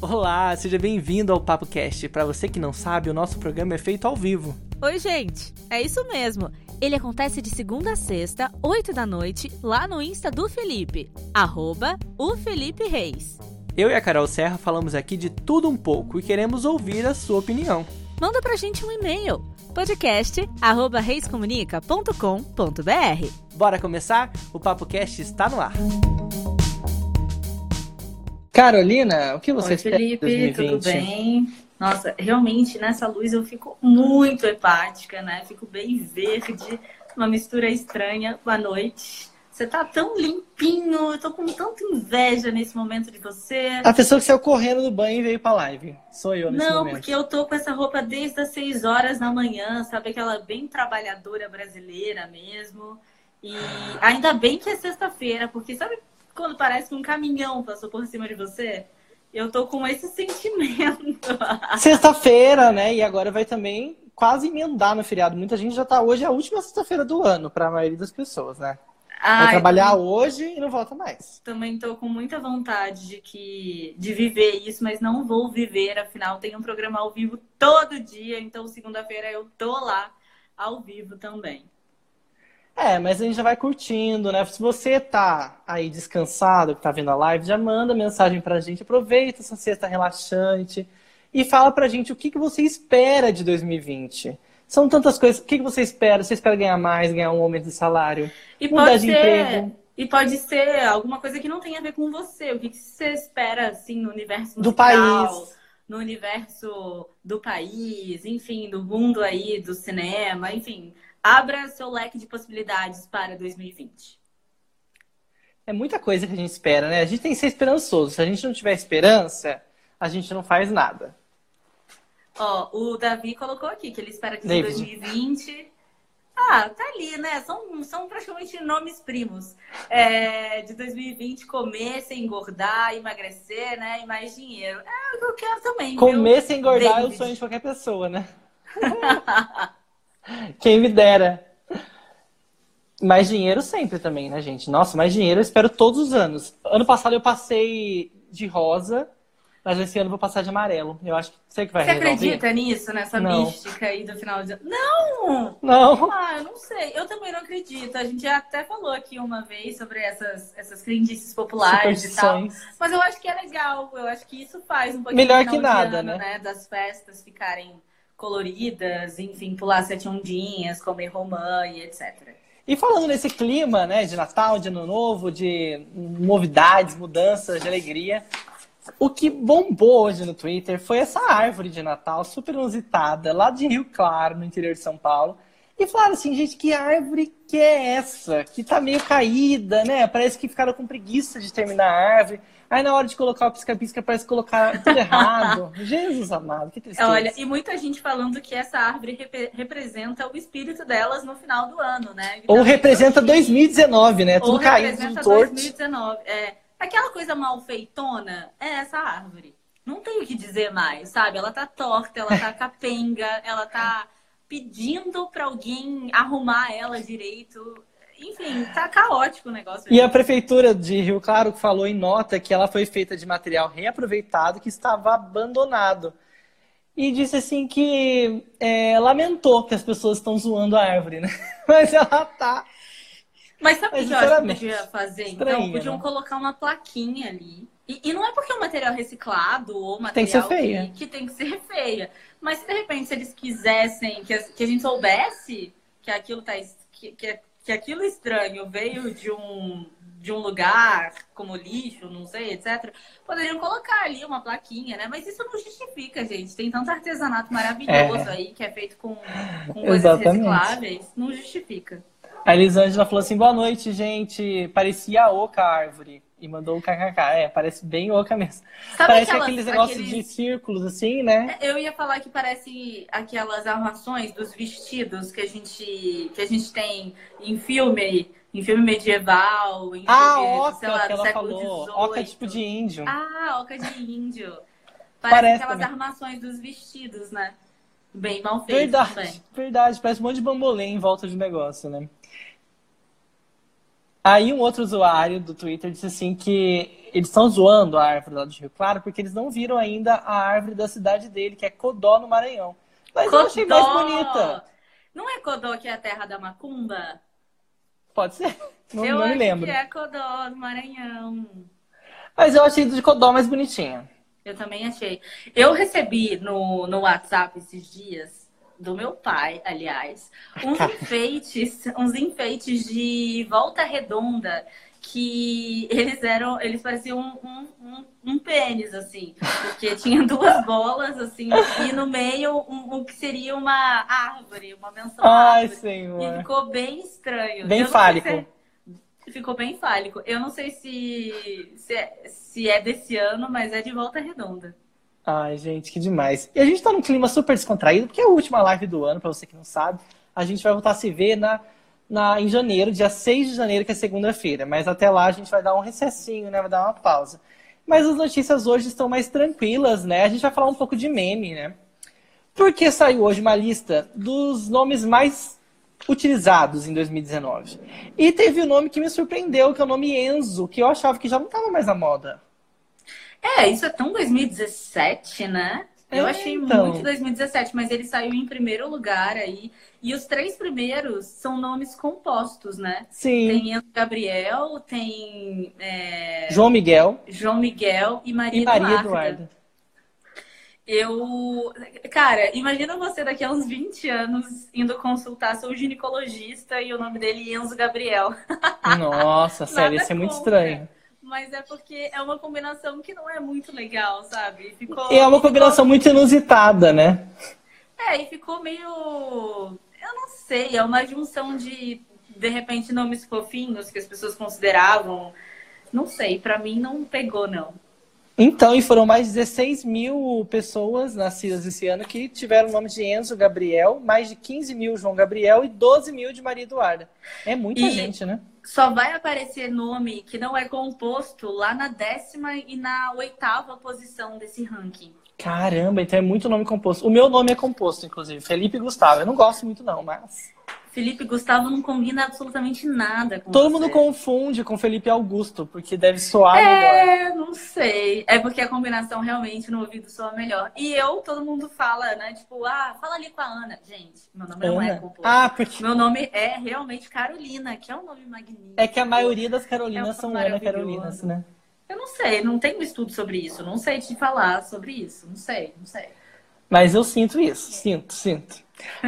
Olá, seja bem-vindo ao Papo Cast. Para você que não sabe, o nosso programa é feito ao vivo. Oi, gente. É isso mesmo. Ele acontece de segunda a sexta, 8 da noite, lá no Insta do Felipe, arroba o Felipe Reis. Eu e a Carol Serra falamos aqui de tudo um pouco e queremos ouvir a sua opinião. Manda pra gente um e-mail, podcast@reiscomunica.com.br. Bora começar? O Papo Cast está no ar. Carolina, o que você Oi, Felipe, tudo bem? Nossa, realmente nessa luz eu fico muito hepática, né? Fico bem verde, uma mistura estranha. Boa noite. Você tá tão limpinho, eu tô com tanta inveja nesse momento de você. A pessoa que saiu correndo do banho e veio pra live. Sou eu nesse Não, momento. porque eu tô com essa roupa desde as 6 horas da manhã, sabe? Aquela bem trabalhadora brasileira mesmo. E ainda bem que é sexta-feira, porque sabe quando parece que um caminhão passou por cima de você? Eu tô com esse sentimento. Sexta-feira, né? E agora vai também quase emendar no feriado. Muita gente já tá hoje, é a última sexta-feira do ano, pra maioria das pessoas, né? Vai Ai, trabalhar hoje e não volta mais. Também tô com muita vontade de que de viver isso, mas não vou viver, afinal tem um programa ao vivo todo dia, então segunda-feira eu tô lá ao vivo também. É, mas a gente já vai curtindo, né? Se você tá aí descansado, que tá vendo a live, já manda mensagem pra gente. Aproveita essa sexta relaxante e fala pra gente o que, que você espera de 2020. São tantas coisas. O que, que você espera? Você espera ganhar mais, ganhar um aumento de salário? E Mudar pode de ser, emprego. e pode ser alguma coisa que não tem a ver com você. O que, que você espera assim no universo Do musical, país. no universo do país, enfim, do mundo aí do cinema, enfim, abra seu leque de possibilidades para 2020. É muita coisa que a gente espera, né? A gente tem que ser esperançoso. Se a gente não tiver esperança, a gente não faz nada. Ó, o Davi colocou aqui que ele espera que em David. 2020. Ah, tá ali, né? São, são praticamente nomes primos. É, de 2020 comer sem engordar, emagrecer, né? E mais dinheiro. É o que eu quero também. viu? Comer sem engordar é o David. sonho de qualquer pessoa, né? Quem me dera. Mais dinheiro sempre também, né, gente? Nossa, mais dinheiro eu espero todos os anos. Ano passado eu passei de rosa, mas esse ano eu vou passar de amarelo. Eu acho que sei que vai Você resolver. acredita nisso, nessa Não. mística aí do final de ano? Não! Não. Ah, eu não sei. Eu também não acredito. A gente já até falou aqui uma vez sobre essas, essas crendices populares e tal. Mas eu acho que é legal, eu acho que isso faz um pouquinho Melhor que nada, ano, né? Das festas ficarem coloridas, enfim, pular sete ondinhas, comer romã e etc. E falando nesse clima, né, de Natal, de Ano Novo, de novidades, mudanças, de alegria, o que bombou hoje no Twitter foi essa árvore de Natal super inusitada, lá de Rio Claro, no interior de São Paulo. E falaram assim, gente, que árvore que é essa? Que tá meio caída, né? Parece que ficaram com preguiça de terminar a árvore. Aí na hora de colocar o pisca-pisca, parece que colocaram tudo errado. Jesus amado, que tristeza. Olha, e muita gente falando que essa árvore repre- representa o espírito delas no final do ano, né? Ou Então, representa que- 2019, né? Ou Tudo caído, representa tudo torto. 2019. É, aquela coisa mal feitona é essa árvore. Não tem o que dizer mais, sabe? Ela tá torta, ela tá capenga, ela tá pedindo pra alguém arrumar ela direito. Enfim, tá caótico o negócio. E a prefeitura de Rio Claro falou em nota que ela foi feita de material reaproveitado que estava abandonado. E disse assim que é, lamentou que as pessoas estão zoando a árvore, né? Mas ela tá. Mas sabe o que eu podia fazer? Então, estranho, podiam né? colocar uma plaquinha ali. E, e não é porque é um material reciclado ou material Tem que ser feia. Que, que tem que ser feia. Mas se de repente se eles quisessem que, as- que a gente soubesse que aquilo tá que, que, que aquilo estranho veio de um de um lugar como lixo, não sei, etc. Poderiam colocar ali uma plaquinha, né? Mas isso não justifica, gente. Tem tanto artesanato maravilhoso aí que é feito com, com coisas Exatamente. recicláveis. Não justifica. A Elisângela falou assim: boa noite, gente. Parecia oca a árvore. E mandou um kkk. É, parece bem oca mesmo. Sabe parece aquelas- aqueles negócios aqueles- de círculos, assim, né? Eu ia falar que parece aquelas armações dos vestidos que a gente que a gente tem em filme, em filme medieval, em Ah, filme, oca, sei lá, que ela falou. XVIII. Oca tipo de índio. Ah, oca de índio. Parece, Parece aquelas também. armações dos vestidos, né? Bem mal feitas Verdade, também. verdade. Parece um monte de bambolê em volta de negócio, né? Aí um outro usuário do Twitter disse assim que eles estão zoando a árvore lá de Rio Claro porque eles não viram ainda a árvore da cidade dele, que é Codó, no Maranhão. Mas eu achei mais bonita. Não é Codó que é a terra da macumba? Pode ser. Não, eu não acho me lembro. que é Codó, do Maranhão. Mas eu achei de Codó mais bonitinha. Eu também achei. Eu recebi no, no WhatsApp esses dias, do meu pai, aliás, uns enfeites, uns enfeites de volta redonda que eles eram, eles pareciam um, um, um pênis, assim, porque tinha duas bolas, assim, e no meio um, um que seria uma árvore, uma menção Ai, árvore. senhor. E ficou bem estranho. Bem fálico. se é- Ficou bem fálico. Eu não sei se, se, é, se é desse ano, mas é de volta redonda. Ai, gente, que demais. E a gente tá num clima super descontraído, porque é a última live do ano, pra você que não sabe. A gente vai voltar a se ver na, na, em janeiro, dia 6 de janeiro, que é segunda-feira. Mas até lá a gente vai dar um recessinho, né? Vai dar uma pausa. Mas as notícias hoje estão mais tranquilas, né? A gente vai falar um pouco de meme, né? Porque saiu hoje uma lista dos nomes mais utilizados em 2019. E teve um nome que me surpreendeu, que é o nome Enzo, que eu achava que já não estava mais na moda. É, isso é tão 2017, né? Eu É, achei então. muito 2017, mas ele saiu em primeiro lugar aí. E os três primeiros são nomes compostos, né? Sim. Tem Enzo Gabriel, tem é, João Miguel João Miguel e Maria, e Maria Eduarda. Eu. Cara, imagina você daqui a uns 20 anos indo consultar seu ginecologista e o nome dele é Enzo Gabriel. Nossa, sério, isso é muito estranho. Mas é porque é uma combinação que não é muito legal, sabe? Ficou, E é uma ficou- combinação muito inusitada, né? É, e ficou meio. Eu não sei, é uma junção de, de repente, nomes fofinhos que as pessoas consideravam. Não sei, pra mim não pegou, não. Então, e foram mais de 16 mil pessoas nascidas esse ano que tiveram o nome de Enzo Gabriel, mais de 15 mil João Gabriel e 12 mil de Maria Eduarda. É muita E- gente, né? Só vai aparecer nome que não é composto lá na décima e na oitava posição desse ranking. Caramba, então é muito nome composto. O meu nome é composto, inclusive, Felipe Gustavo. Eu não gosto muito, não, mas. Felipe Gustavo não combina absolutamente nada com Todo você. mundo confunde com Felipe Augusto, porque deve soar melhor. É, não sei. É porque a combinação realmente no ouvido soa melhor. E eu, todo mundo fala, né? Tipo, ah, fala ali com a Ana. Gente, meu nome não é Ana. composto. Ah, porque. Meu nome é realmente Carolina, que é um nome magnífico. É que a maioria das É Carolinas um são Ana. Carolinas, né? Eu não sei, não tenho estudo sobre isso. Não sei te falar sobre isso. Não sei, não sei. Mas eu sinto isso, sinto, sinto.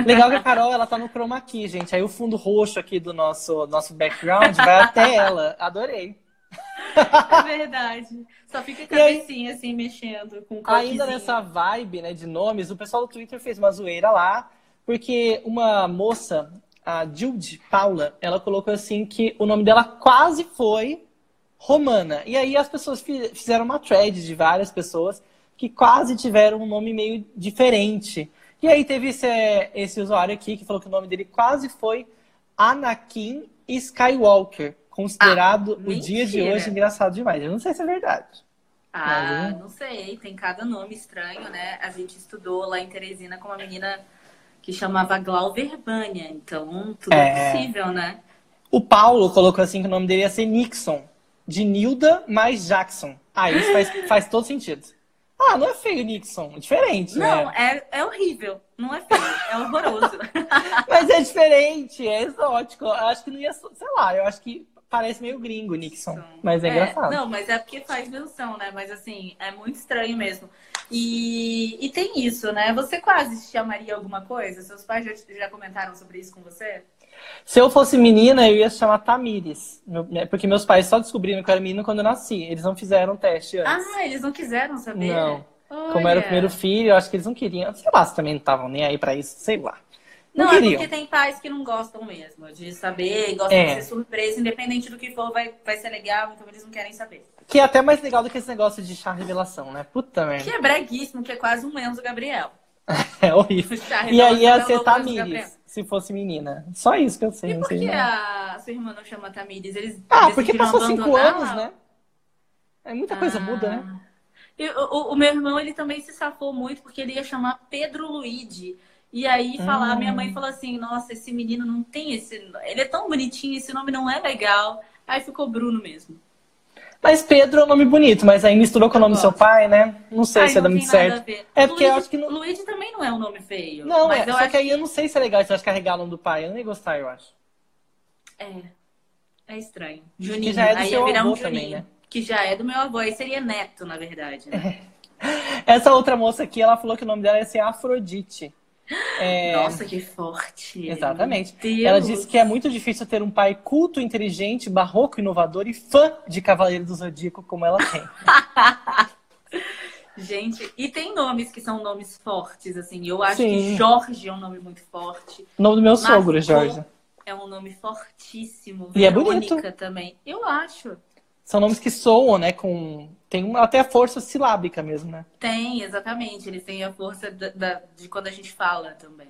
Legal que a Carol, ela tá no chroma key, gente. Aí o fundo roxo aqui do nosso, nosso background vai até ela. Adorei. É verdade. Só fica a E aí- cabecinha assim, mexendo com o Ainda nessa vibe, né, de nomes, o pessoal do Twitter fez uma zoeira lá, porque uma moça, a Jude Paula, ela colocou assim que o nome dela quase foi Romana. E aí as pessoas fi- fizeram uma thread de várias pessoas que quase tiveram um nome meio diferente. E aí teve esse, esse usuário aqui que falou que o nome dele quase foi Anakin Skywalker, considerado Ah, o dia de hoje engraçado demais. Eu não sei se é verdade. Ah, não sei, tem cada nome estranho, né? A gente estudou lá em Teresina com uma menina que chamava Glauber Bânia, então tudo é, É. possível, né? O Paulo colocou assim que o nome dele ia ser Nixon, de Nilda mais Jackson. Ah, isso faz, faz todo sentido. Ah, não é feio Nixon, é diferente, Não, né? é, é horrível, não é feio, é horroroso. Mas é diferente, é exótico. Eu acho que não ia, sei lá, eu acho que parece meio gringo Nixon, mas é, engraçado. Não, mas é porque faz menção, né? Mas assim, é muito estranho mesmo. E, e tem isso, né? Você quase se chamaria alguma coisa? Seus pais já, já comentaram sobre isso com você? Se eu fosse menina, eu ia se chamar Tamires, né, porque meus pais só descobriram que eu era menina quando eu nasci. Eles não fizeram teste antes. Ah, eles não quiseram saber? Não. Como era o Olha. primeiro filho, eu acho que eles não queriam. Sei lá, se também não estavam nem aí pra isso, sei lá. Não, Não, é queriam. porque tem pais que não gostam mesmo de saber, gostam É. de ser surpresa, independente do que for, vai, vai ser legal, então eles não querem saber. Que é até mais legal do que esse negócio de chá revelação, né? Puta Que merda. é breguíssimo, que é quase um Enzo Gabriel. É horrível. E aí ia é ser Gabriel. Tamires, se fosse menina. Só isso que eu sei, E por sei que não. a sua irmã não chama Tamires? Eles Ah, porque passou cinco anos, né? É muita coisa Ah. muda, né? E o, o- o meu irmão, ele também se safou muito porque ele ia chamar Pedro Luigi. E aí falar, Hum. minha mãe falou assim, nossa, esse menino não tem esse. Ele é tão bonitinho, esse nome não é legal. Aí ficou Bruno mesmo. Mas Pedro é um nome bonito, mas aí misturou com o nome do seu pai, né? Não sei Ai, se é não muito tem nada certo. É porque eu Luigi- acho que não- Luigi também não é um nome feio. Não, mas é, só que aí eu não sei se é legal se nós carregar o nome do pai. Eu ia gostar, eu acho. É. É estranho. Juninho. já é do aí seu virar avô um também, Juninho. né? Que já é do meu avô. Aí seria neto, na verdade. Né? Essa outra moça aqui, ela falou que o nome dela ia ser Afrodite. É, Nossa, que forte. Exatamente. Ela disse que é muito difícil ter um pai culto, inteligente, barroco, inovador e fã de Cavaleiro do Zodíaco como ela tem. Gente, e tem nomes que são nomes fortes, assim. Eu acho Sim. que Jorge é um nome muito forte. O nome do meu Margot sogro, Jorge. É um nome fortíssimo. E é Verônica bonito. também. Eu acho. São nomes que soam, né? Com. Tem uma, até força silábica mesmo, né? Tem, exatamente. Eles têm a força da- da- de quando a gente fala também.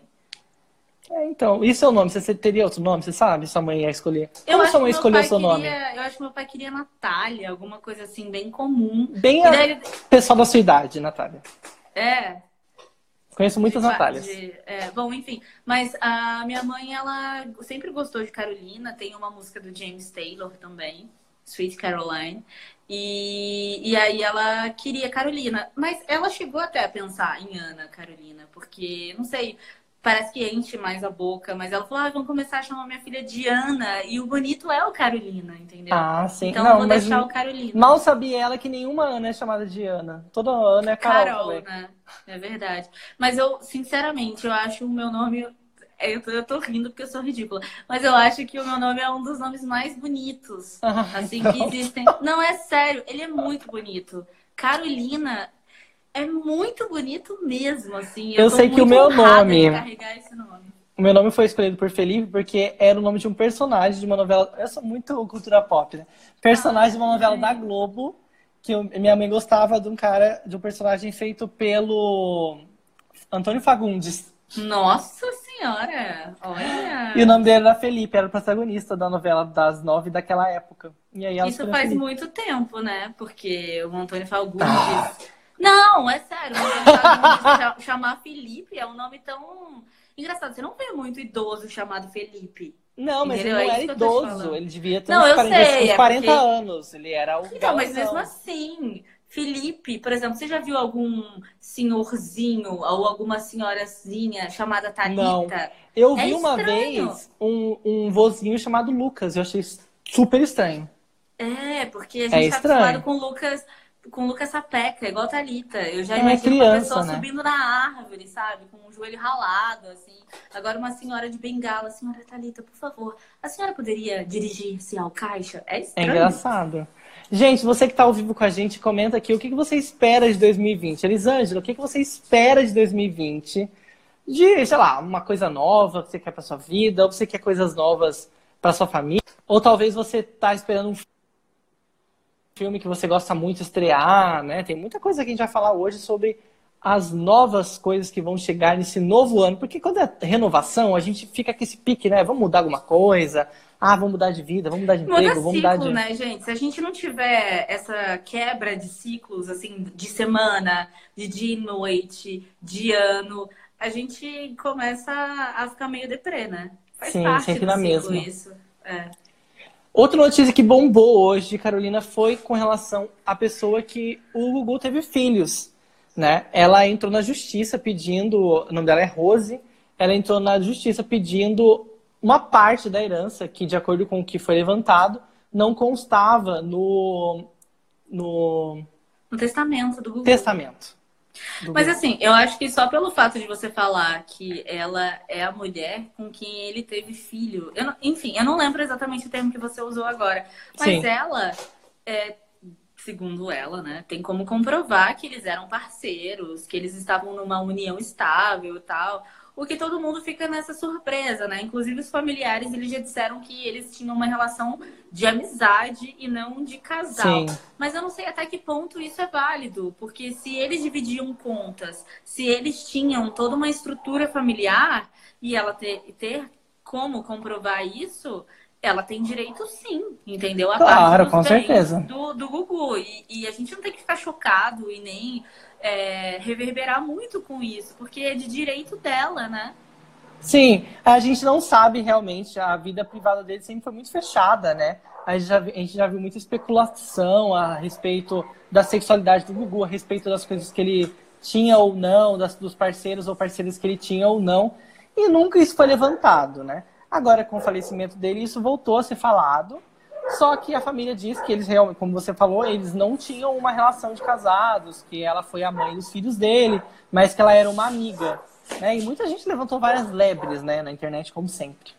É, então, e seu nome? Você teria outro nome? Você sabe? Sua mãe ia escolher. Eu Como sua mãe escolheu seu nome? queria- Eu acho que meu pai queria Natália, alguma coisa assim, bem comum. Bem a ele- pessoal da sua idade, Natália. É, Conheço muitas de- Natálias. de- é, bom, enfim. Mas a minha mãe, ela sempre gostou de Carolina. Tem uma música do James Taylor também, Sweet Caroline. E, e aí ela queria Carolina. Mas ela chegou até a pensar em Ana Carolina, porque, não sei, parece que enche mais a boca. Mas ela falou, ah, vamos começar a chamar minha filha de Ana. E o bonito é o Carolina, entendeu? Ah, sim. Então Não, eu vou deixar o Carolina. mal sabia ela que nenhuma Ana é chamada de Ana. Toda Ana é Carol, Carol, né? É verdade. Mas eu, sinceramente, eu acho o meu nome. Eu tô, eu tô rindo porque eu sou ridícula. Mas eu acho que o meu nome é um dos nomes mais bonitos. Ah, Assim, não. que existem. Não, é sério, ele é muito bonito. Carolina é muito bonito mesmo, assim. Eu tô sei que o meu nome- nome. O meu nome foi escolhido por Felipe porque era o nome de um personagem de uma novela. Eu sou muito cultura pop, né? Personagem de uma novela da Globo. Que eu- minha mãe gostava de um cara, de um personagem feito pelo Antônio Fagundes. Nossa senhora! Olha! E o nome dele era Felipe, era o protagonista da novela das nove daquela época. E aí Isso faz Felipe. muito tempo, né? Porque o Antônio Fagundes. Não, é sério. O Antônio Fagundes cha- chamar Felipe é um nome tão engraçado. Você não vê muito idoso chamado Felipe. Não, mas Entendeu? ele não É era idoso. Ele devia ter Não, uns eu 40, sei, uns é 40 porque- anos. Ele era o Então, mas galãzão. mesmo assim, Felipe, por exemplo, você já viu algum senhorzinho ou alguma senhorazinha chamada Thalita? Não. Eu É vi uma vez um, um vozinho chamado Lucas. Eu achei super estranho. É, porque a gente É tá estranho. acostumado com o Lucas, com Lucas Sapeca, igual Thalita. Eu já É imagino uma criança, pessoa né? subindo na árvore, sabe? Com o joelho ralado, assim. Agora uma senhora de bengala, senhora Thalita, por favor, a senhora poderia dirigir-se ao caixa? É É estranho. engraçado. Gente, você que está ao vivo com a gente, comenta aqui o que que você espera de 2020. Elisângela, o que que você espera de 2020? De, sei lá, uma coisa nova que você quer para sua vida, ou você quer coisas novas para sua família, ou talvez você tá esperando um filme que você gosta muito estrear, né? Tem muita coisa que a gente vai falar hoje sobre as novas coisas que vão chegar nesse novo ano, porque quando é renovação, a gente fica com esse pique, né? Vamos mudar alguma coisa, ah, vamos mudar de vida, vamos mudar de Muda emprego, ciclo, vamos mudar de. né, gente? Se a gente não tiver essa quebra de ciclos, assim, de semana, de dia e noite, de ano, a gente começa a ficar meio deprê, né? Faz Sim, parte sempre do na ciclo mesma. isso. É. Outra notícia que bombou hoje Carolina foi com relação à pessoa que o Gugu teve filhos, né? Ela entrou na justiça pedindo, o nome dela é Rose, ela entrou na justiça pedindo uma parte da herança que, de acordo com o que foi levantado, não constava no, no No testamento do Gugu. testamento. do Mas Gugu. assim, eu acho que só pelo fato de você falar que ela é a mulher com quem ele teve filho. eu não- enfim, eu não lembro exatamente o termo que você usou agora. Mas Sim. ela, é, segundo ela, né, tem como comprovar que eles eram parceiros, que eles estavam numa união estável e tal. O que todo mundo fica nessa surpresa, né? Inclusive os familiares, eles já disseram que eles tinham uma relação de amizade e não de casal. Sim. Mas eu não sei até que ponto isso é válido, porque se eles dividiam contas, se eles tinham toda uma estrutura familiar e ela ter, ter como comprovar isso, ela tem direito sim, entendeu? A Claro, com certeza. Do, do Gugu. E, e a gente não tem que ficar chocado e nem é, reverberar muito com isso, porque é de direito dela, né? Sim, a gente não sabe realmente, a vida privada dele sempre foi muito fechada, né? A gente, já, a gente já viu muita especulação a respeito da sexualidade do Gugu, a respeito das coisas que ele tinha ou não, das, dos parceiros ou parceiras que ele tinha ou não, e nunca isso foi levantado, né? Agora, com o falecimento dele, isso voltou a ser falado, só que a família diz que eles realmente, como você falou, eles não tinham uma relação de casados, que ela foi a mãe dos filhos dele, mas que ela era uma amiga. Né? E muita gente levantou várias lebres né, na internet, como sempre.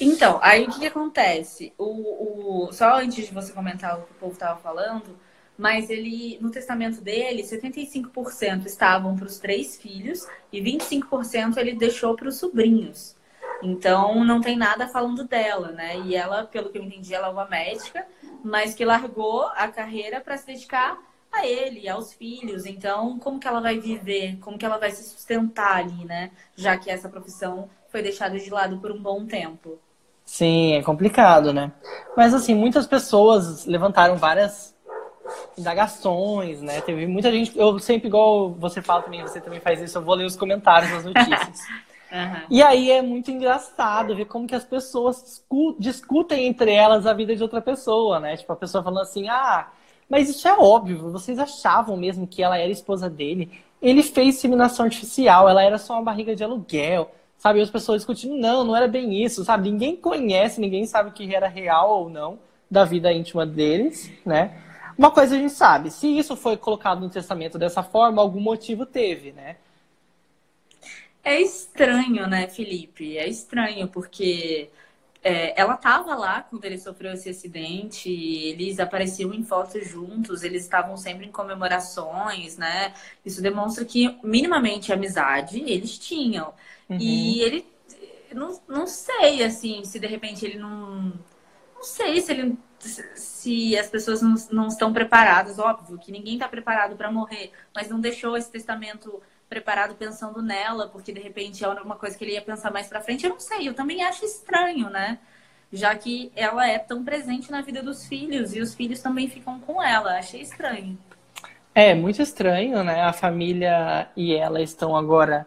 Então, aí o que, que acontece? O, o, só antes de você comentar o que o povo estava falando, mas ele, no testamento dele, 75% estavam para os três filhos e 25% ele deixou para os sobrinhos. Então, não tem nada falando dela, né? E ela, pelo que eu entendi, ela é uma médica, mas que largou a carreira para se dedicar a ele, aos filhos. Então, como que ela vai viver? Como que ela vai se sustentar ali, né? Já que essa profissão foi deixada de lado por um bom tempo. Sim, é complicado, né? Mas assim, muitas pessoas levantaram várias indagações, né? Teve muita gente. Eu sempre, igual você fala também, você também faz isso, eu vou ler os comentários das notícias. uhum. E aí é muito engraçado ver como que as pessoas discutem entre elas a vida de outra pessoa, né? Tipo, a pessoa falando assim, ah, mas isso é óbvio, vocês achavam mesmo que ela era esposa dele? Ele fez inseminação artificial, ela era só uma barriga de aluguel, sabe? E as pessoas discutindo, não, não era bem isso, sabe? Ninguém conhece, ninguém sabe o que era real ou não da vida íntima deles, né? Uma coisa a gente sabe, se isso foi colocado no testamento dessa forma, algum motivo teve, né? É estranho, né, Felipe? É estranho, porque é, ela estava lá quando ele sofreu esse acidente, eles apareciam em fotos juntos, eles estavam sempre em comemorações, né? Isso demonstra que minimamente amizade eles tinham. Uhum. E ele, não, não sei, assim, se de repente ele não. Não sei se ele. Se as pessoas não, não estão preparadas, óbvio que ninguém está preparado para morrer, mas não deixou esse testamento preparado pensando nela, porque de repente é uma coisa que ele ia pensar mais para frente. Eu não sei, eu também acho estranho, né? Já que ela é tão presente na vida dos filhos e os filhos também ficam com ela. Achei estranho. É, muito estranho, né? A família e ela estão agora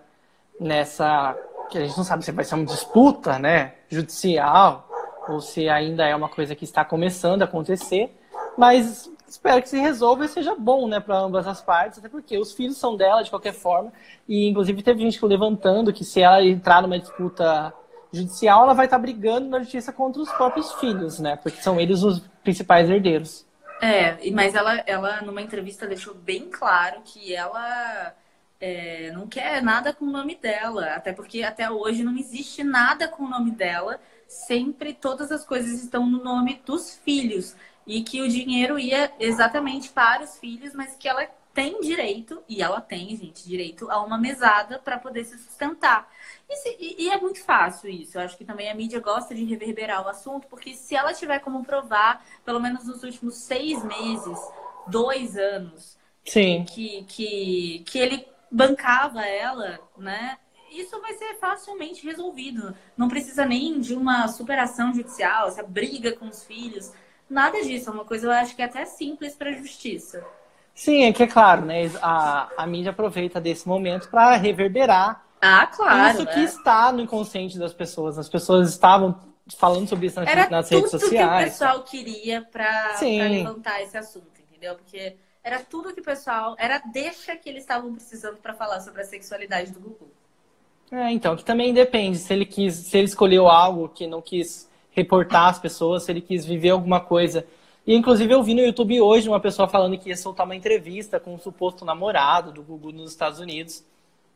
nessa. que a gente não sabe se vai ser uma disputa, né? Judicial, ou se ainda é uma coisa que está começando a acontecer. Mas espero que se resolva e seja bom, né, para ambas as partes, até porque os filhos são dela de qualquer forma. E inclusive teve gente levantando que se ela entrar numa disputa judicial, ela vai estar brigando na justiça contra os próprios filhos, né? Porque são eles os principais herdeiros. É, mas ela, ela numa entrevista deixou bem claro que ela é, não quer nada com o nome dela, até porque até hoje não existe nada com o nome dela. Sempre todas as coisas estão no nome dos filhos e que o dinheiro ia exatamente para os filhos, mas que ela tem direito, e ela tem, gente, direito a uma mesada para poder se sustentar. E, se, e, e, é muito fácil isso. Eu acho que também a mídia gosta de reverberar o assunto, porque se ela tiver como provar, pelo menos nos últimos seis meses, dois anos, Sim. Que, que, que ele bancava ela, né? Isso vai ser facilmente resolvido. Não precisa nem de uma superação judicial, essa briga com os filhos. Nada disso, é uma coisa eu acho que é até simples para a justiça. Sim, é que é claro, né? A, a mídia aproveita desse momento para reverberar ah, claro, isso né? que está no inconsciente das pessoas. As pessoas estavam falando sobre isso nas, Era nas redes sociais. Era tudo que o pessoal queria para levantar esse assunto, entendeu? Porque era tudo que o pessoal. Era deixa que eles estavam precisando para falar sobre a sexualidade do Gugu. É, então, que também depende. Se ele quis, se ele escolheu algo que não quis reportar as pessoas, se ele quis viver alguma coisa. E inclusive eu vi no YouTube hoje uma pessoa falando que ia soltar uma entrevista com um suposto namorado do Gugu nos Estados Unidos.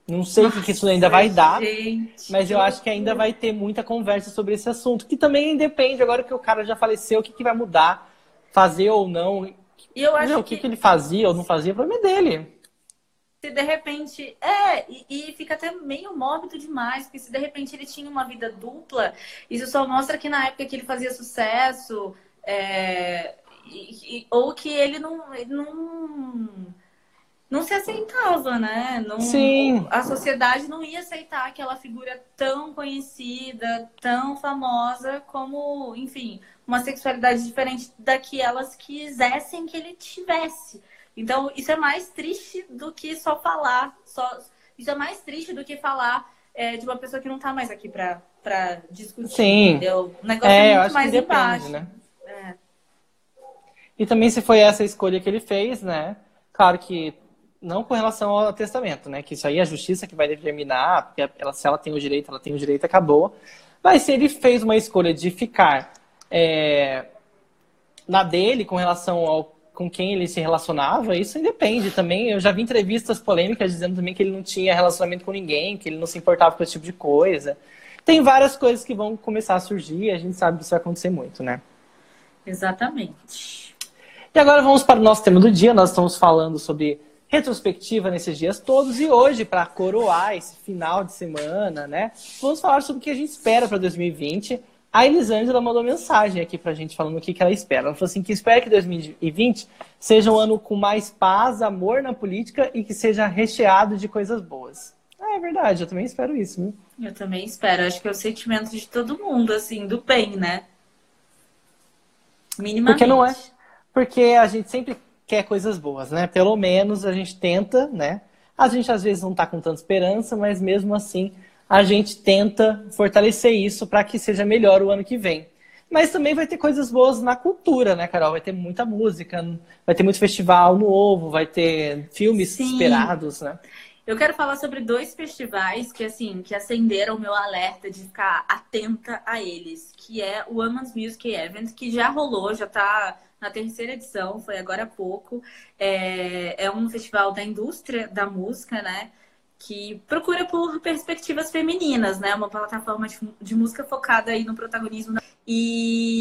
Não sei o que, que isso ainda vai dar, gente, mas eu acho que ainda vai ter muita conversa sobre esse assunto, que também depende, agora que o cara já faleceu, o que, que vai mudar, fazer ou não. E eu acho não, que... o que, que ele fazia ou não fazia, o problema é dele se de repente. É, e, e, fica até meio mórbido demais, porque se de repente ele tinha uma vida dupla, isso só mostra que na época que ele fazia sucesso, é, e, e, ou que ele não. Não não se aceitava, né? Não, Sim. A sociedade não ia aceitar aquela figura tão conhecida, tão famosa, como, enfim, uma sexualidade diferente da que elas quisessem que ele tivesse. Então, isso é mais triste do que só falar. Só, isso é mais triste do que falar é, de uma pessoa que não tá mais aqui pra, pra discutir, Sim. entendeu? O negócio É, é, muito mais depende, embaixo. né? É. E também se foi essa escolha que ele fez, né? Claro que não com relação ao testamento, né? Que isso aí é a justiça que vai determinar, porque ela, se ela tem o direito, ela tem o direito, acabou. Mas se ele fez uma escolha de ficar é, na dele com relação ao com quem ele se relacionava, isso independe também. Eu já vi entrevistas polêmicas dizendo também que ele não tinha relacionamento com ninguém, que ele não se importava com esse tipo de coisa. Tem várias coisas que vão começar a surgir e a gente sabe que isso vai acontecer muito, né? Exatamente. E agora vamos para o nosso tema do dia. Nós estamos falando sobre retrospectiva nesses dias todos e hoje, para coroar esse final de semana, né? Vamos falar sobre o que a gente espera para 2020. A Elisângela mandou mensagem aqui pra gente falando o que, que ela espera. Ela falou assim que espera que 2020 seja um ano com mais paz, amor na política e que seja recheado de coisas boas. Ah, é verdade, eu também espero isso, viu? Eu também espero. Acho que é o sentimento de todo mundo, assim, do bem, né? Minimamente. Porque não é. Porque a gente sempre quer coisas boas, né? Pelo menos a gente tenta, né? A gente às vezes não tá com tanta esperança, mas mesmo assim a gente tenta fortalecer isso para que seja melhor o ano que vem. Mas também vai ter coisas boas na cultura, né, Carol? Vai ter muita música, vai ter muito festival novo, vai ter filmes Sim. esperados, né? Eu quero falar sobre dois festivais que, assim, que acenderam o meu alerta de ficar atenta a eles, que é o Women's Music Event, que já rolou, já tá na terceira edição, foi agora há pouco. É, é um festival da indústria da música, né? Que procura por perspectivas femininas, né? Uma plataforma de, de música focada aí no protagonismo. E,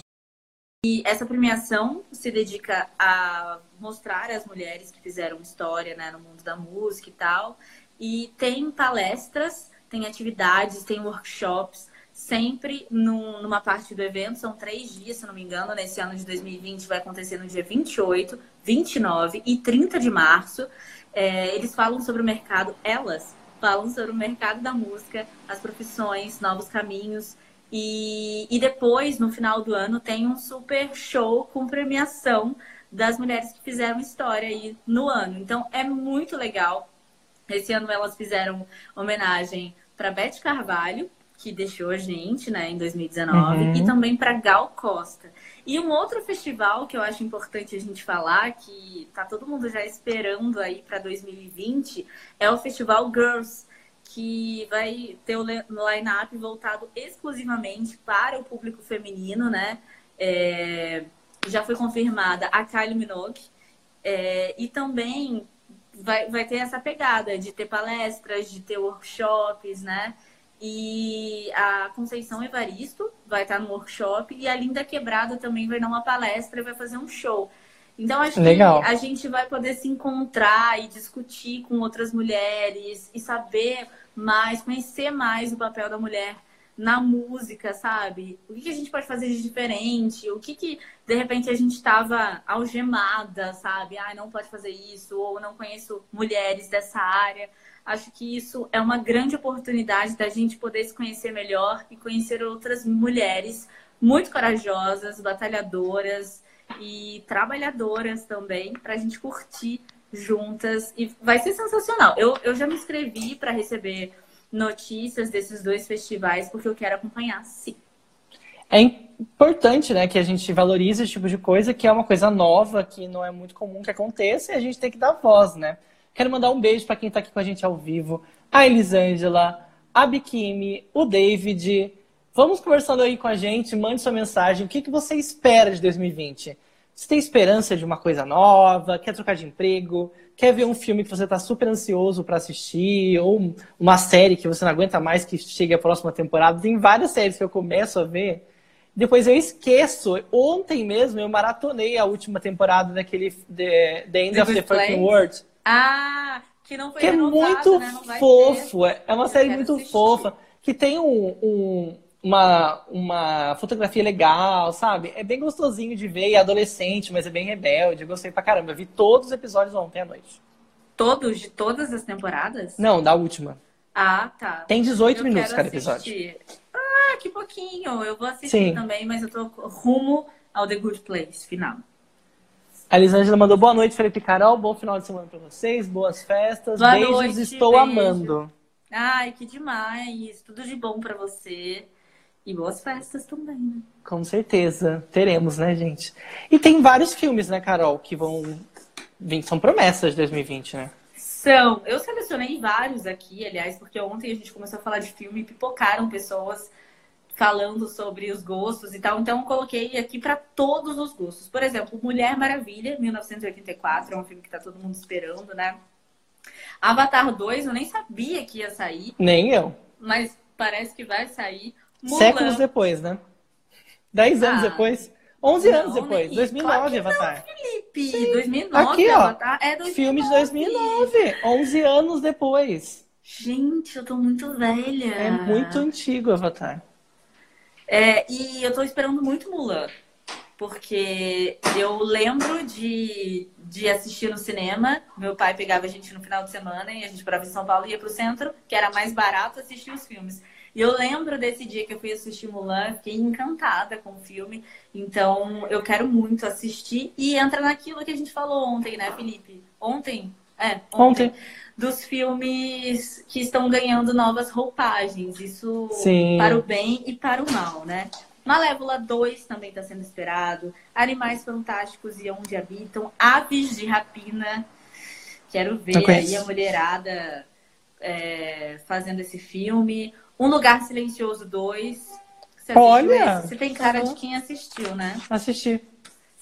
e essa premiação se dedica a mostrar as mulheres que fizeram história né, no mundo da música e tal. E tem palestras, tem atividades, tem workshops, sempre num, numa parte do evento. São três dias, se não me engano. Nesse ano de 2020 vai acontecer no dia 28, 29 e 30 de março. É, eles falam sobre o mercado, elas falam sobre o mercado da música, as profissões, novos caminhos. E, e depois, no final do ano, tem um super show com premiação das mulheres que fizeram história aí no ano. Então é muito legal. Esse ano elas fizeram homenagem para Beth Carvalho, que deixou a gente, né, em 2019, Uhum. e também para Gal Costa. E um outro festival que eu acho importante a gente falar, que tá todo mundo já esperando aí para 2020, é o Festival Girls, que vai ter o line-up voltado exclusivamente para o público feminino, né? É, já foi confirmada a Kylie Minogue. É, e também vai, vai ter essa pegada de ter palestras, de ter workshops, né? E a Conceição Evaristo vai estar no workshop e a Linda Quebrada também vai dar uma palestra e vai fazer um show. Então acho Legal. que a gente vai poder se encontrar e discutir com outras mulheres e saber mais, conhecer mais o papel da mulher na música, sabe? O que, que a gente pode fazer de diferente? O que, que de repente a gente estava algemada, sabe? Ah, não pode fazer isso, ou não conheço mulheres dessa área. Acho que isso é uma grande oportunidade da gente poder se conhecer melhor e conhecer outras mulheres muito corajosas, batalhadoras e trabalhadoras também, para a gente curtir juntas. E vai ser sensacional. Eu, eu já me inscrevi para receber notícias desses dois festivais, porque eu quero acompanhar, sim. É importante, né, que a gente valorize esse tipo de coisa, que é uma coisa nova, que não é muito comum que aconteça, e a gente tem que dar voz, né? Quero mandar um beijo para quem está aqui com a gente ao vivo, a Elisângela, a Bikini, o David. Vamos conversando aí com a gente, mande sua mensagem. O que, que você espera de 2020? Você tem esperança de uma coisa nova? Quer trocar de emprego? Quer ver um filme que você está super ansioso para assistir? Ou uma série que você não aguenta mais que chegue a próxima temporada? Tem várias séries que eu começo a ver. Depois eu esqueço. Ontem mesmo eu maratonei a última temporada daquele The, the End The of the? Fucking World. Ah, que não foi Que é muito né? Vai ter. fofo. É uma Eu série muito assistir. fofa. Que tem um, um- uma, uma fotografia legal, sabe? É bem gostosinho de ver. É adolescente, mas é bem rebelde. Eu gostei pra caramba. Eu vi todos os episódios ontem à noite. Todos, de todas as temporadas? Não, da última. Ah, tá. Tem 18 Eu minutos cada episódio. assistir. Ah, que pouquinho. Eu vou assistir Sim. também, mas eu tô rumo ao The Good Place, final. A Elisângela mandou boa noite, Felipe Carol. Bom final de semana pra vocês. Boas festas. Boa Beijos, noite, estou beijo. amando. Ai, que demais. Tudo de bom para você. E boas festas também, né? Com certeza. Teremos, né, gente? E tem vários filmes, né, Carol, que vão. São promessas de 2020, né? São. Eu selecionei vários aqui, aliás, porque ontem a gente começou a falar de filme e pipocaram pessoas falando sobre os gostos e tal. Então, eu coloquei aqui para todos os gostos. Por exemplo, Mulher Maravilha, 1984, é um filme que tá todo mundo esperando, né? Avatar 2, eu nem sabia que ia sair. Nem eu. Mas parece que vai sair. Mulan. Séculos depois, né? Dez anos ah, depois. Onze anos depois. 2009, claro Avatar. Não, Felipe. Sim. 2009, Aqui, ó, Avatar. É 2009. Filme de 2009. Onze anos depois. Gente, eu tô muito velha. É muito antigo Avatar. É, e eu tô esperando muito Mulan. Porque eu lembro de, de assistir no cinema. Meu pai pegava a gente no final de semana e a gente morava em São Paulo e ia pro centro, que era mais barato assistir os filmes. E eu lembro desse dia que eu fui assistir Mulan, fiquei encantada com o filme. Então, eu quero muito assistir. E entra naquilo que a gente falou ontem, né, Felipe? Ontem? É, ontem. ontem. Dos filmes que estão ganhando novas roupagens. Isso Sim. para o bem e para o mal, né? Malévola 2 também está sendo esperado. Animais Fantásticos e Onde Habitam. Aves de Rapina. Quero ver aí a mulherada é, fazendo esse filme. Um Lugar Silencioso 2. Você Olha! Você tem cara de quem assistiu, né? Assisti.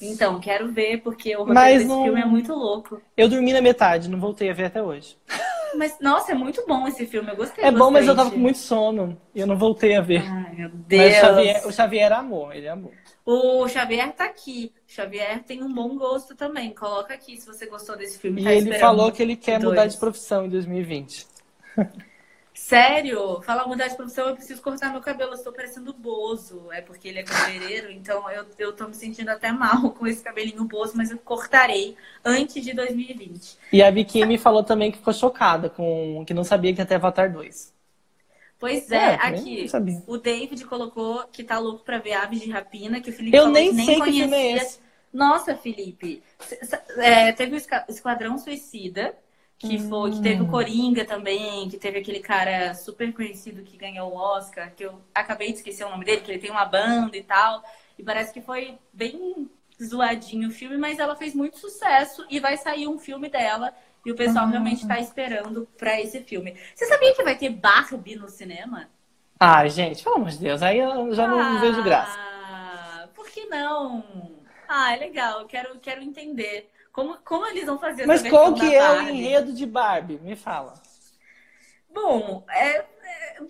Então, quero ver, porque o roteiro Mas desse não... filme é muito louco. Eu dormi na metade, não voltei a ver até hoje. Mas, nossa, é muito bom esse filme, eu gostei. É bastante. bom, mas eu tava com muito sono e eu não voltei a ver. Ai, meu Deus. Mas o Xavier, o Xavier amou, ele amou. O Xavier tá aqui. O Xavier tem um bom gosto também. Coloca aqui se você gostou desse filme. E tá ele falou que ele quer dois. mudar de profissão em 2020. Sério, falar mudar de profissão, eu preciso cortar meu cabelo, eu estou parecendo bozo. É porque ele é cabeleireiro, então eu, eu tô me sentindo até mal com esse cabelinho bozo, mas eu cortarei antes de 2020. E a Vicky me falou também que ficou chocada com que não sabia que ia ter Avatar 2. Pois é, é aqui o David colocou que tá louco pra ver Aves de Rapina, que o Felipe eu nem que nem sei conhecia. Que filme é esse. Nossa, Felipe, é, teve o Esquadrão Suicida, que, foi, que teve o hum. Coringa também, que teve aquele cara super conhecido que ganhou o Oscar, que eu acabei de esquecer o nome dele, que ele tem uma banda e tal. E parece que foi bem zoadinho o filme, mas ela fez muito sucesso e vai sair um filme dela. E o pessoal uhum. realmente está esperando para esse filme. Você sabia que vai ter Barbie no cinema? Ah, gente, pelo amor de Deus, aí eu já não ah, vejo graça. Por que não? Ah, é legal, quero, quero entender. Como, como eles vão fazer Mas qual que é o enredo de Barbie? Me fala. Bom, é, é,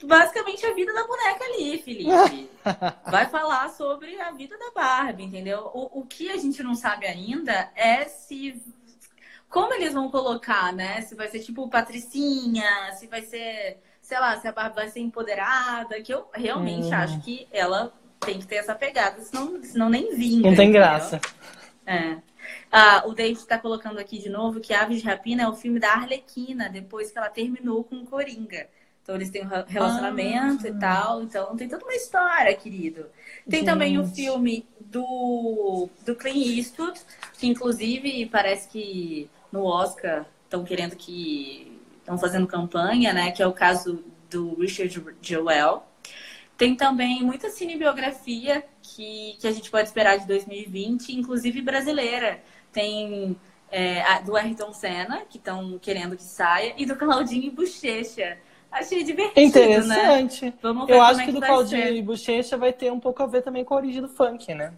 basicamente a vida da boneca ali, Felipe. Vai falar sobre a vida da Barbie, entendeu? O, o que a gente não sabe ainda é se. Como eles vão colocar, né? Se vai ser tipo Patricinha, se vai ser, sei lá, se a Barbie vai ser empoderada, que eu realmente hum. acho que ela tem que ter essa pegada, senão, senão nem vinga. Não tem entendeu? graça. É. Ah, o David está colocando aqui de novo que Aves de Rapina é o filme da Arlequina, depois que ela terminou com o Coringa. Então eles têm um relacionamento ah. e tal. Então tem toda uma história, querido. Tem Gente. também o filme do, do Clint Eastwood, que inclusive parece que no Oscar estão querendo que. estão fazendo campanha, né? Que é o caso do Richard Joel. Tem também muita cinebiografia que, que a gente pode esperar de 2020, inclusive brasileira. Tem é, a, do Ayrton Senna, que estão querendo que saia, e do Claudinho e Bochecha. Achei divertido, né? Interessante. Né? Vamos ver Eu acho é que, que do Claudinho ser. e Bochecha vai ter um pouco a ver também com a origem do funk, né?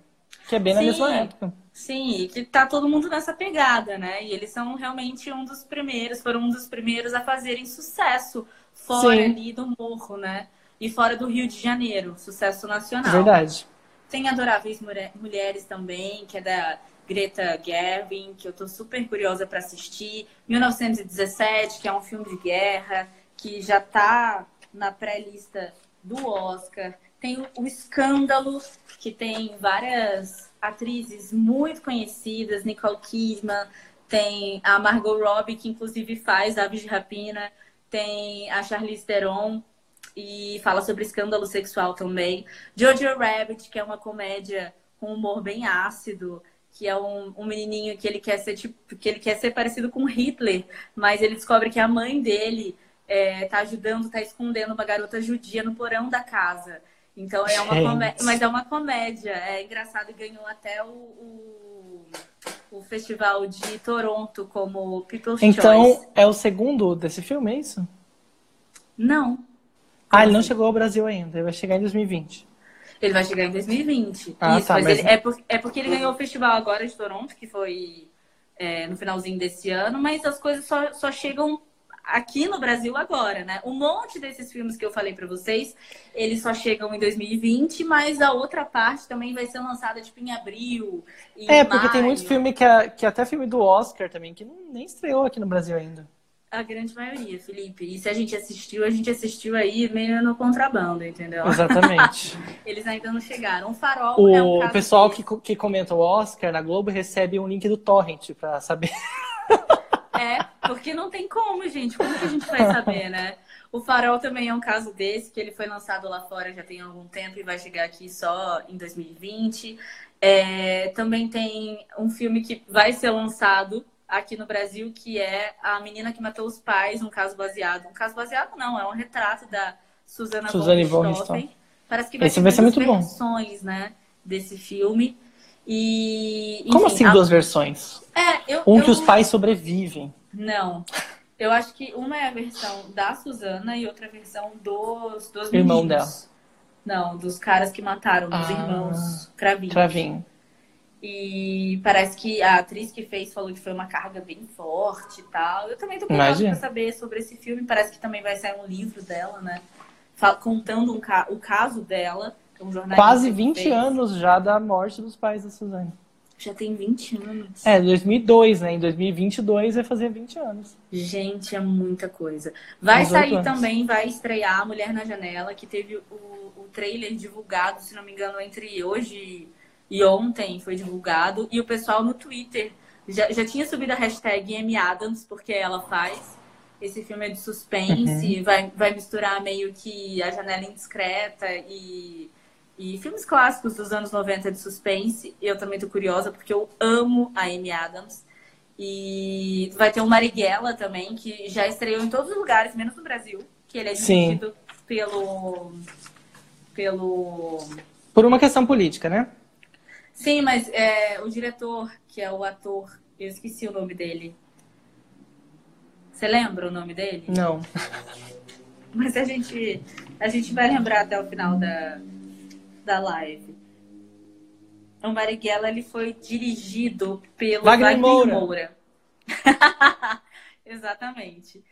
Que é bem na sim, mesma época. Sim, e que tá todo mundo nessa pegada, né? E eles são realmente um dos primeiros, foram um dos primeiros a fazerem sucesso fora sim. ali do morro, né? E fora do Rio de Janeiro, sucesso nacional. Verdade. Tem Adoráveis Mulheres também, que é da Greta Gerwig, que eu tô super curiosa para assistir. 1917, que é um filme de guerra, que já tá na pré-lista do Oscar. Tem o Escândalo, que tem várias atrizes muito conhecidas, Nicole Kidman, tem a Margot Robbie, que inclusive faz Aves de Rapina, tem a Charlize Theron, e fala sobre escândalo sexual também. Jojo Rabbit, que é uma comédia com humor bem ácido, que é um, um menininho que ele quer ser tipo, que ele quer ser parecido com Hitler, mas ele descobre que a mãe dele é, tá ajudando, tá escondendo uma garota judia no porão da casa. Então é uma comédia, mas é uma comédia. É engraçado e ganhou até o, o, o festival de Toronto como People's Então, Choice. é o segundo desse filme, é isso? Não. Ah, ele não chegou ao Brasil ainda. Ele vai chegar em 2020. Ele vai chegar em 2020. Ah, Isso, tá, mas, mas- ele- é, por- é porque ele ganhou o festival agora de Toronto, que foi é, no finalzinho desse ano, mas as coisas só, só chegam aqui no Brasil agora, né? Um monte desses filmes que eu falei pra vocês, eles só chegam em 2020, mas a outra parte também vai ser lançada tipo em abril. em É, porque tem maio. muito filme que, é, que até filme do Oscar também, que não, nem estreou aqui no Brasil ainda. A grande maioria, Felipe. E se a gente assistiu, a gente assistiu aí meio no contrabando, entendeu? Exatamente. Eles ainda não chegaram. O Farol é um o pessoal que, que comenta o Oscar na Globo recebe um link do Torrent pra saber. É, porque não tem como, gente. Como que a gente vai saber, né? O Farol também é um caso desse, que ele foi lançado lá fora já tem algum tempo e vai chegar aqui só em 2020. É, também tem um filme que vai ser lançado aqui no Brasil, que é A Menina que Matou os Pais, um caso baseado. Um caso baseado não, é um retrato da Susana Suzane von Richthofen. Parece que vai Esse ter vai ser muito bom. versões, né, desse filme. E, Como enfim, assim a- duas versões? É, eu, Um eu que os pais sobrevivem. não. Eu acho que uma é a versão da Suzana e outra versão dos, dos Irmão meninos. Não, dos caras que mataram, dos Ah. irmãos Cravinho. Cravinho. E parece que a atriz que fez falou que foi uma carga bem forte e tal. Eu também tô curiosa pra saber sobre esse filme. Parece que também vai sair um livro dela, né? Contando um ca- o caso dela. é Um jornalista Quase que 20 fez. anos já da morte dos pais da Suzane. Já tem 20 anos. É, 2002, né? Em 2022 vai fazer 20 anos. Gente, é muita coisa. Vai 18 sair anos. também, vai estrear Mulher na Janela, que teve o, o trailer divulgado, se não me engano, entre hoje e ontem foi divulgado. E o pessoal no Twitter já, já tinha subido a hashtag Amy Adams, porque ela faz. Esse filme é de suspense, vai, vai misturar meio que a janela indiscreta e, e filmes clássicos dos anos 90 de suspense. Eu também tô curiosa, porque eu amo a Amy Adams. E vai ter o Marighella também, que já estreou em todos os lugares, menos no Brasil. Que ele é dirigido pelo. pelo. Por uma questão política, né? Sim, mas é, o diretor, que é o ator, eu esqueci o nome dele. Você lembra o nome dele? Não. Mas a gente, a gente vai lembrar até o final da, da live. O Marighella ele foi dirigido pelo Wagner Wagner, Moura. Moura. Exatamente.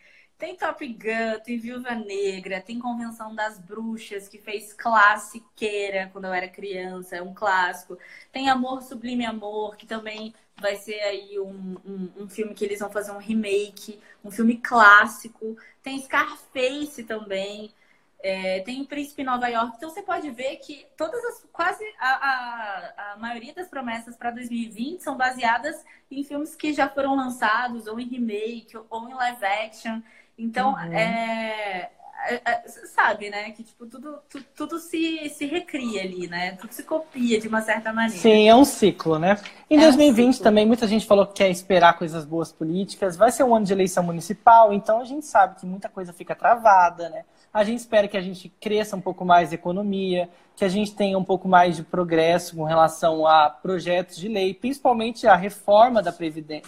Tem Top Gun, tem Viúva Negra, tem Convenção das Bruxas, que fez classiqueira quando eu era criança, é um clássico. Tem Amor Sublime Amor, que também vai ser aí um, um, um filme que eles vão fazer um remake, um filme clássico. Tem Scarface também. É, tem Príncipe Nova York. Então você pode ver que todas as. quase a, a, a maioria das promessas para 2020 são baseadas em filmes que já foram lançados, ou em remake, ou em live action. Então, Uhum. é, é, é, você sabe, né? Que tipo, tudo, tu- tudo se, se recria ali, né? Tudo se copia de uma certa maneira. Sim, é um ciclo, né? Em É um 2020 ciclo. também muita gente falou que quer esperar coisas boas políticas. Vai ser um ano de eleição municipal, então a gente sabe que muita coisa fica travada, né? A gente espera que a gente cresça um pouco mais a economia, que a gente tenha um pouco mais de progresso com relação a projetos de lei, principalmente a reforma da,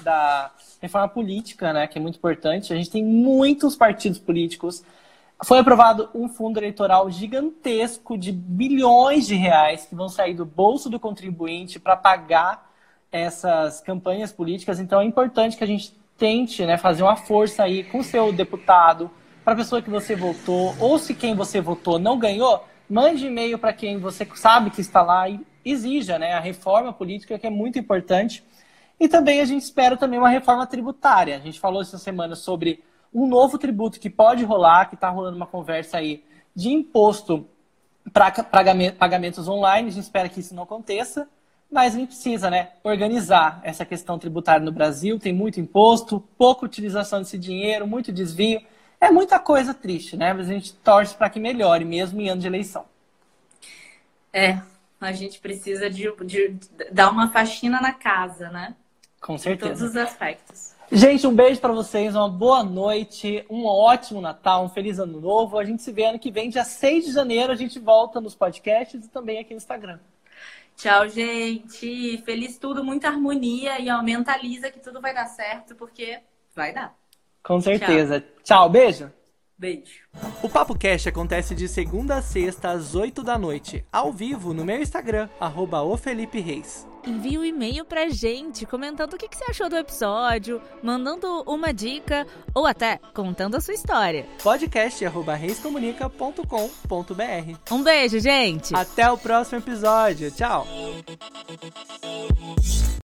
da reforma política, né? Que é muito importante. A gente tem muitos partidos políticos. Foi aprovado um fundo eleitoral gigantesco de bilhões de reais que vão sair do bolso do contribuinte para pagar essas campanhas políticas. Então é importante que a gente tente né, fazer uma força aí com o seu deputado, para a pessoa que você votou, ou se quem você votou não ganhou, mande e-mail para quem você sabe que está lá e exija né, a reforma política, que é muito importante. E também a gente espera também uma reforma tributária. A gente falou essa semana sobre um novo tributo que pode rolar, que está rolando uma conversa aí de imposto para pagamentos online. A gente espera que isso não aconteça, mas a gente precisa né, organizar essa questão tributária no Brasil. Tem muito imposto, pouca utilização desse dinheiro, muito desvio. É muita coisa triste, né? Mas a gente torce para que melhore, mesmo em ano de eleição. É, a gente precisa de, de dar uma faxina na casa, né? Com Em todos certeza. os aspectos. Gente, um beijo para vocês, uma boa noite, um ótimo Natal, um feliz ano novo. A gente se vê ano que vem, dia 6 de janeiro, a gente volta nos podcasts e também aqui no Instagram. Tchau, gente. Feliz tudo, muita harmonia e ó, mentaliza que tudo vai dar certo, porque vai dar. Com certeza. Tchau, Tchau beijo. Beijo. O Papo Cast acontece de segunda a sexta às 8 da noite, ao vivo no meu Instagram, arroba Reis. Envie um e-mail pra gente comentando o que, você achou do episódio, mandando uma dica ou até contando a sua história. Podcast arroba reiscomunica.com.br Um beijo, gente! Até o próximo episódio. Tchau!